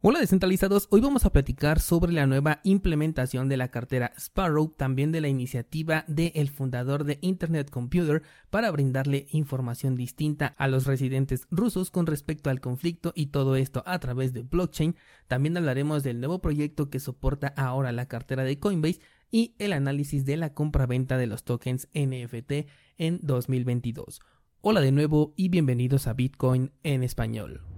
Hola descentralizados, hoy vamos a platicar sobre la nueva implementación de la cartera Sparrow, también de la iniciativa del fundador de Internet Computer para brindarle información distinta a los residentes rusos con respecto al conflicto y todo esto a través de blockchain. También hablaremos del nuevo proyecto que soporta ahora la cartera de Coinbase y el análisis de la compra-venta de los tokens NFT en 2022. Hola de nuevo y bienvenidos a Bitcoin en español.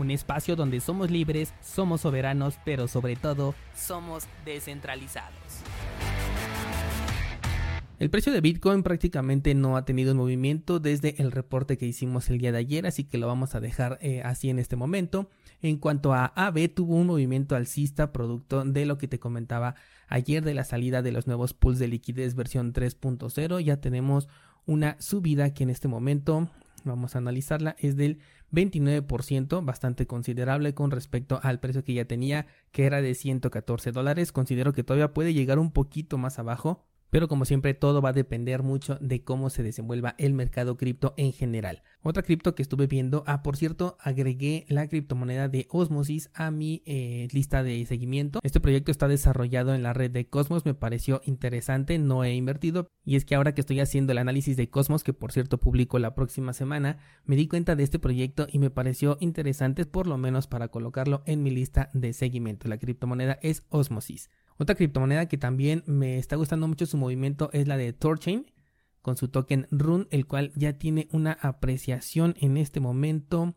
un espacio donde somos libres, somos soberanos, pero sobre todo somos descentralizados. El precio de Bitcoin prácticamente no ha tenido movimiento desde el reporte que hicimos el día de ayer, así que lo vamos a dejar eh, así en este momento. En cuanto a AB, tuvo un movimiento alcista producto de lo que te comentaba ayer de la salida de los nuevos pools de liquidez versión 3.0. Ya tenemos una subida que en este momento vamos a analizarla, es del 29%, bastante considerable con respecto al precio que ya tenía, que era de 114 dólares. Considero que todavía puede llegar un poquito más abajo, pero como siempre todo va a depender mucho de cómo se desenvuelva el mercado cripto en general. Otra cripto que estuve viendo, ah por cierto, agregué la criptomoneda de Osmosis a mi eh, lista de seguimiento. Este proyecto está desarrollado en la red de Cosmos, me pareció interesante, no he invertido y es que ahora que estoy haciendo el análisis de Cosmos, que por cierto publico la próxima semana, me di cuenta de este proyecto y me pareció interesante por lo menos para colocarlo en mi lista de seguimiento. La criptomoneda es Osmosis. Otra criptomoneda que también me está gustando mucho su movimiento es la de Torchain con su token Run, el cual ya tiene una apreciación en este momento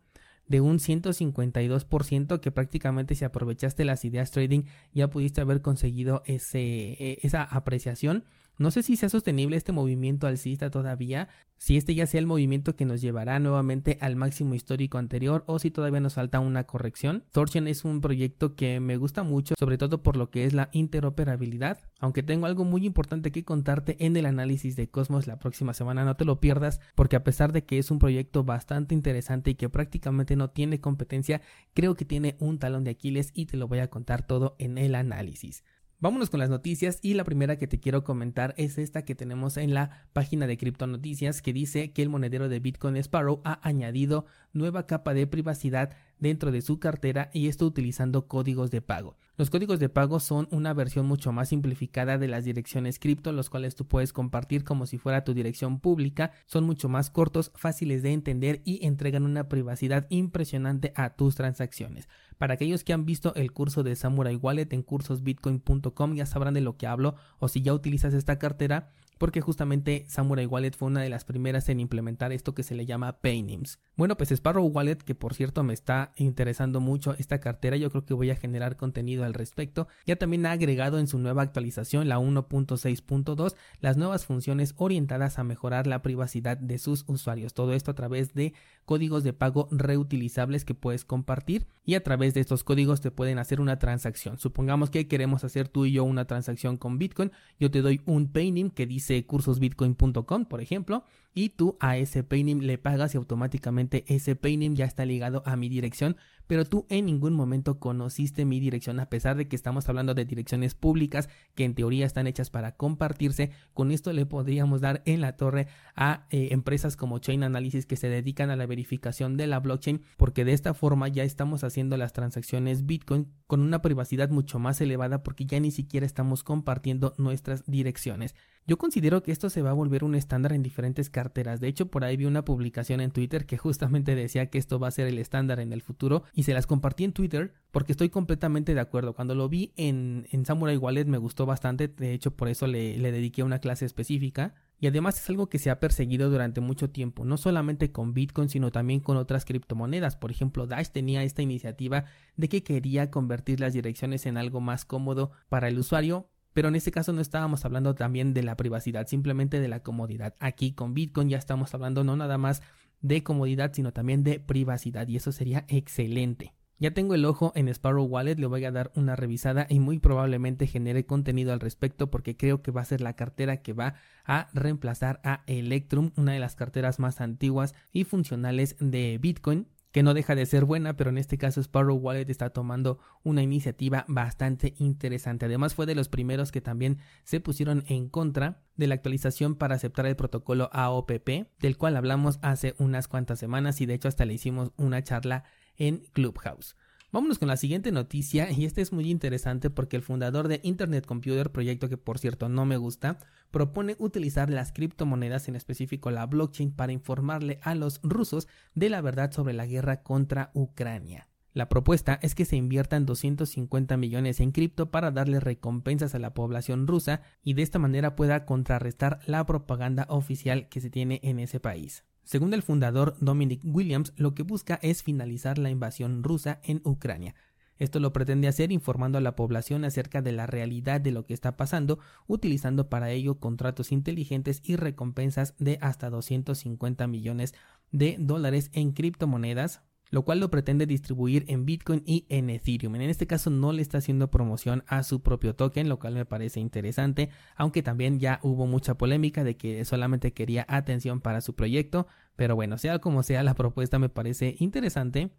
de un 152% que prácticamente si aprovechaste las ideas trading ya pudiste haber conseguido ese, e, esa apreciación no sé si sea sostenible este movimiento alcista todavía, si este ya sea el movimiento que nos llevará nuevamente al máximo histórico anterior o si todavía nos falta una corrección. Torsion es un proyecto que me gusta mucho, sobre todo por lo que es la interoperabilidad, aunque tengo algo muy importante que contarte en el análisis de Cosmos la próxima semana, no te lo pierdas porque a pesar de que es un proyecto bastante interesante y que prácticamente no tiene competencia, creo que tiene un talón de Aquiles y te lo voy a contar todo en el análisis. Vámonos con las noticias y la primera que te quiero comentar es esta que tenemos en la página de Cripto Noticias que dice que el monedero de Bitcoin Sparrow ha añadido nueva capa de privacidad dentro de su cartera y esto utilizando códigos de pago. Los códigos de pago son una versión mucho más simplificada de las direcciones cripto, los cuales tú puedes compartir como si fuera tu dirección pública, son mucho más cortos, fáciles de entender y entregan una privacidad impresionante a tus transacciones. Para aquellos que han visto el curso de Samurai Wallet en cursosbitcoin.com ya sabrán de lo que hablo o si ya utilizas esta cartera, porque justamente Samurai Wallet fue una de las primeras en implementar esto que se le llama Paynims. Bueno, pues Sparrow Wallet, que por cierto me está interesando mucho esta cartera, yo creo que voy a generar contenido al respecto, ya también ha agregado en su nueva actualización, la 1.6.2, las nuevas funciones orientadas a mejorar la privacidad de sus usuarios. Todo esto a través de códigos de pago reutilizables que puedes compartir y a través de estos códigos te pueden hacer una transacción. Supongamos que queremos hacer tú y yo una transacción con Bitcoin, yo te doy un Paynim que dice cursosbitcoin.com, por ejemplo, y tú a ese paynim le pagas y automáticamente ese paynim ya está ligado a mi dirección pero tú en ningún momento conociste mi dirección a pesar de que estamos hablando de direcciones públicas que en teoría están hechas para compartirse. Con esto le podríamos dar en la torre a eh, empresas como Chain Analysis que se dedican a la verificación de la blockchain porque de esta forma ya estamos haciendo las transacciones Bitcoin con una privacidad mucho más elevada porque ya ni siquiera estamos compartiendo nuestras direcciones. Yo considero que esto se va a volver un estándar en diferentes carteras. De hecho, por ahí vi una publicación en Twitter que justamente decía que esto va a ser el estándar en el futuro y se las compartí en Twitter porque estoy completamente de acuerdo. Cuando lo vi en, Samurai Wallet me gustó bastante, de hecho por eso le, le dediqué una clase específica. Y además es algo que se ha perseguido durante mucho tiempo, no solamente con Bitcoin, sino también con otras criptomonedas. Por ejemplo, Dash tenía esta iniciativa de que quería convertir las direcciones en algo más cómodo para el usuario, pero en este caso no estábamos hablando también de la privacidad, simplemente de la comodidad. Aquí con Bitcoin ya estamos hablando no nada más de comodidad, sino también de privacidad y eso sería excelente. Ya tengo el ojo en Sparrow Wallet, le voy a dar una revisada y muy probablemente genere contenido al respecto porque creo que va a ser la cartera que va a reemplazar a Electrum, una de las carteras más antiguas y funcionales de Bitcoin que no deja de ser buena, pero en este caso Sparrow Wallet está tomando una iniciativa bastante interesante. Además fue de los primeros que también se pusieron en contra de la actualización para aceptar el protocolo AOPP, del cual hablamos hace unas cuantas semanas y de hecho hasta le hicimos una charla en Clubhouse. Vámonos con la siguiente noticia y este es muy interesante porque el fundador de Internet Computer, proyecto que por cierto no me gusta, propone utilizar las criptomonedas, en específico la blockchain, para informarle a los rusos de la verdad sobre la guerra contra Ucrania. La propuesta es que se inviertan 250 millones en cripto para darle recompensas a la población rusa y de esta manera pueda contrarrestar la propaganda oficial que se tiene en ese país. Según el fundador Dominic Williams, lo que busca es finalizar la invasión rusa en Ucrania. Esto lo pretende hacer informando a la población acerca de la realidad de lo que está pasando, utilizando para ello contratos inteligentes y recompensas de hasta 250 millones de dólares en criptomonedas, lo cual lo pretende distribuir en Bitcoin y en Ethereum. En este caso no le está haciendo promoción a su propio token, lo cual me parece interesante, aunque también ya hubo mucha polémica de que solamente quería atención para su proyecto, pero bueno, sea como sea, la propuesta me parece interesante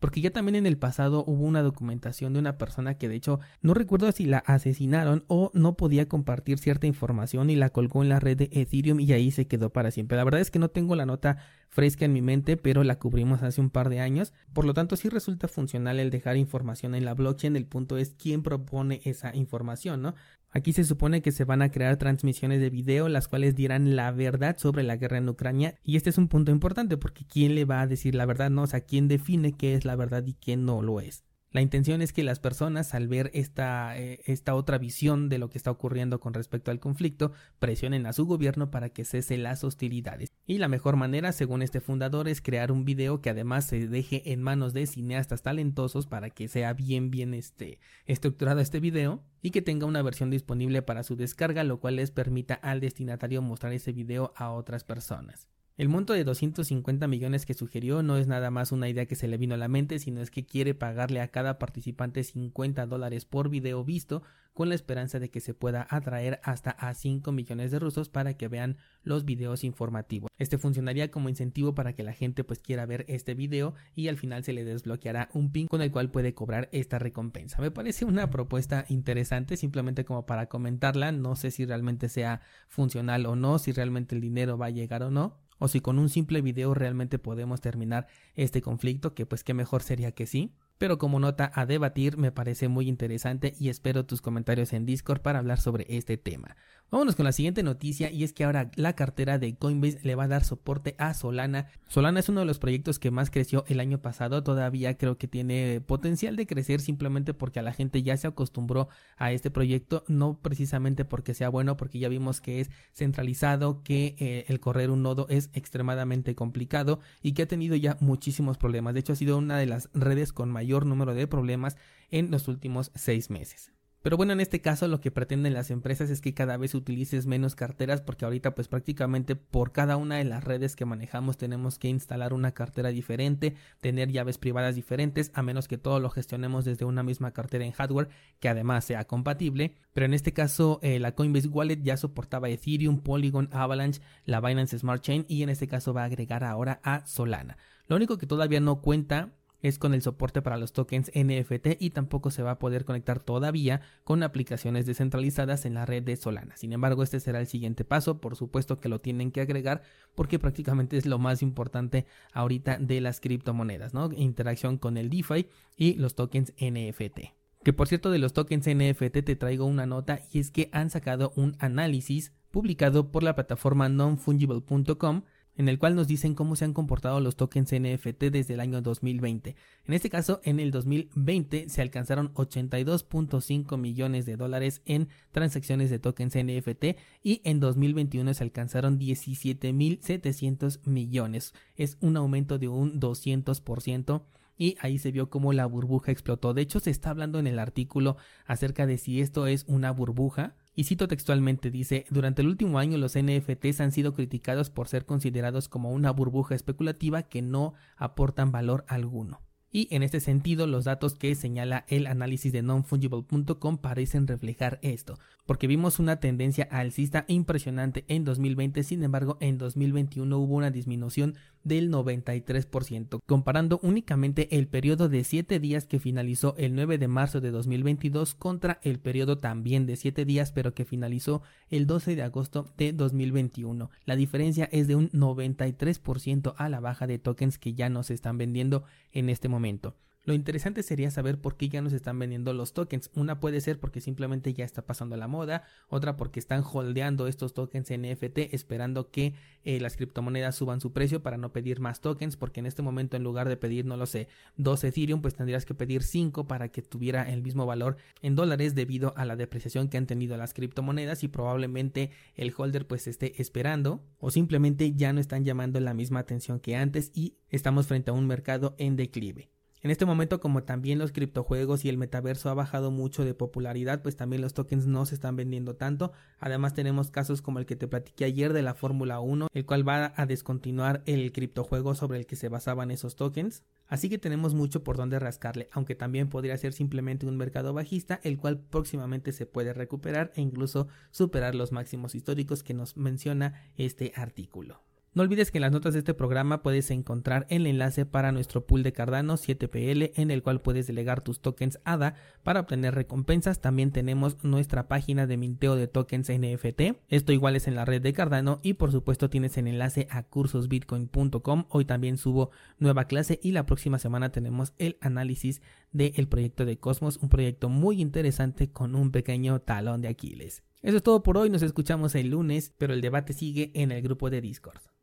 porque ya también en el pasado hubo una documentación de una persona que de hecho no recuerdo si la asesinaron o no podía compartir cierta información y la colgó en la red de Ethereum y ahí se quedó para siempre. La verdad es que no tengo la nota fresca en mi mente, pero la cubrimos hace un par de años. Por lo tanto, sí resulta funcional el dejar información en la blockchain. El punto es quién propone esa información, ¿no? Aquí se supone que se van a crear transmisiones de video las cuales dirán la verdad sobre la guerra en Ucrania y este es un punto importante porque quién le va a decir la verdad, no, o sea, quién define qué es la verdad y quién no lo es. La intención es que las personas, al ver esta, eh, esta, otra visión de lo que está ocurriendo con respecto al conflicto, presionen a su gobierno para que cese las hostilidades. Y la mejor manera, según este fundador, es crear un video que además se deje en manos de cineastas talentosos para que sea bien, bien este, estructurado este video y que tenga una versión disponible para su descarga, lo cual les permita al destinatario mostrar ese video a otras personas. El monto de 250 millones que sugirió no es nada más una idea que se le vino a la mente, sino es que quiere pagarle a cada participante 50 dólares por video visto, con la esperanza de que se pueda atraer hasta a 5 millones de rusos para que vean los videos informativos. Este funcionaría como incentivo para que la gente pues quiera ver este video y al final se le desbloqueará un pin con el cual puede cobrar esta recompensa. Me parece una propuesta interesante, simplemente como para comentarla, no sé si realmente sea funcional o no, si realmente el dinero va a llegar o no o si con un simple video realmente podemos terminar este conflicto, que pues qué mejor sería que sí pero como nota a debatir me parece muy interesante y espero tus comentarios en Discord para hablar sobre este tema. Vámonos con la siguiente noticia y es que ahora la cartera de Coinbase le va a dar soporte a Solana. Solana es uno de los proyectos que más creció el año pasado, todavía creo que tiene potencial de crecer simplemente porque a la gente ya se acostumbró a este proyecto, no precisamente porque sea bueno, porque ya vimos que es centralizado, que eh, el correr un nodo es extremadamente complicado y que ha tenido ya muchísimos problemas. De hecho ha sido una de las redes con mayor número de problemas en los últimos seis meses. Pero bueno, en este caso lo que pretenden las empresas es que cada vez utilices menos carteras porque ahorita pues prácticamente por cada una de las redes que manejamos tenemos que instalar una cartera diferente, tener llaves privadas diferentes, a menos que todo lo gestionemos desde una misma cartera en hardware que además sea compatible. Pero en este caso eh, la Coinbase Wallet ya soportaba Ethereum, Polygon, Avalanche, la Binance Smart Chain y en este caso va a agregar ahora a Solana. Lo único que todavía no cuenta es con el soporte para los tokens NFT y tampoco se va a poder conectar todavía con aplicaciones descentralizadas en la red de Solana. Sin embargo, este será el siguiente paso, por supuesto que lo tienen que agregar porque prácticamente es lo más importante ahorita de las criptomonedas, ¿no? Interacción con el DeFi y los tokens NFT. Que por cierto de los tokens NFT te traigo una nota y es que han sacado un análisis publicado por la plataforma nonfungible.com en el cual nos dicen cómo se han comportado los tokens NFT desde el año 2020. En este caso, en el 2020 se alcanzaron 82.5 millones de dólares en transacciones de tokens NFT y en 2021 se alcanzaron 17.700 millones. Es un aumento de un 200% y ahí se vio cómo la burbuja explotó. De hecho, se está hablando en el artículo acerca de si esto es una burbuja y cito textualmente, dice, durante el último año los NFTs han sido criticados por ser considerados como una burbuja especulativa que no aportan valor alguno. Y en este sentido, los datos que señala el análisis de nonfungible.com parecen reflejar esto, porque vimos una tendencia alcista impresionante en 2020, sin embargo en 2021 hubo una disminución del 93%, comparando únicamente el periodo de 7 días que finalizó el 9 de marzo de 2022 contra el periodo también de 7 días pero que finalizó el 12 de agosto de 2021. La diferencia es de un 93% a la baja de tokens que ya no se están vendiendo en este momento momento. Lo interesante sería saber por qué ya no se están vendiendo los tokens. Una puede ser porque simplemente ya está pasando la moda, otra porque están holdeando estos tokens NFT esperando que eh, las criptomonedas suban su precio para no pedir más tokens, porque en este momento en lugar de pedir, no lo sé, 2 Ethereum, pues tendrías que pedir 5 para que tuviera el mismo valor en dólares debido a la depreciación que han tenido las criptomonedas y probablemente el holder pues esté esperando o simplemente ya no están llamando la misma atención que antes y estamos frente a un mercado en declive. En este momento, como también los criptojuegos y el metaverso ha bajado mucho de popularidad, pues también los tokens no se están vendiendo tanto. Además, tenemos casos como el que te platiqué ayer de la Fórmula 1, el cual va a descontinuar el criptojuego sobre el que se basaban esos tokens. Así que tenemos mucho por donde rascarle, aunque también podría ser simplemente un mercado bajista, el cual próximamente se puede recuperar e incluso superar los máximos históricos que nos menciona este artículo. No olvides que en las notas de este programa puedes encontrar el enlace para nuestro pool de Cardano 7PL en el cual puedes delegar tus tokens ADA para obtener recompensas. También tenemos nuestra página de minteo de tokens NFT. Esto igual es en la red de Cardano y por supuesto tienes el enlace a cursosbitcoin.com. Hoy también subo nueva clase y la próxima semana tenemos el análisis del proyecto de Cosmos, un proyecto muy interesante con un pequeño talón de Aquiles. Eso es todo por hoy, nos escuchamos el lunes, pero el debate sigue en el grupo de Discord.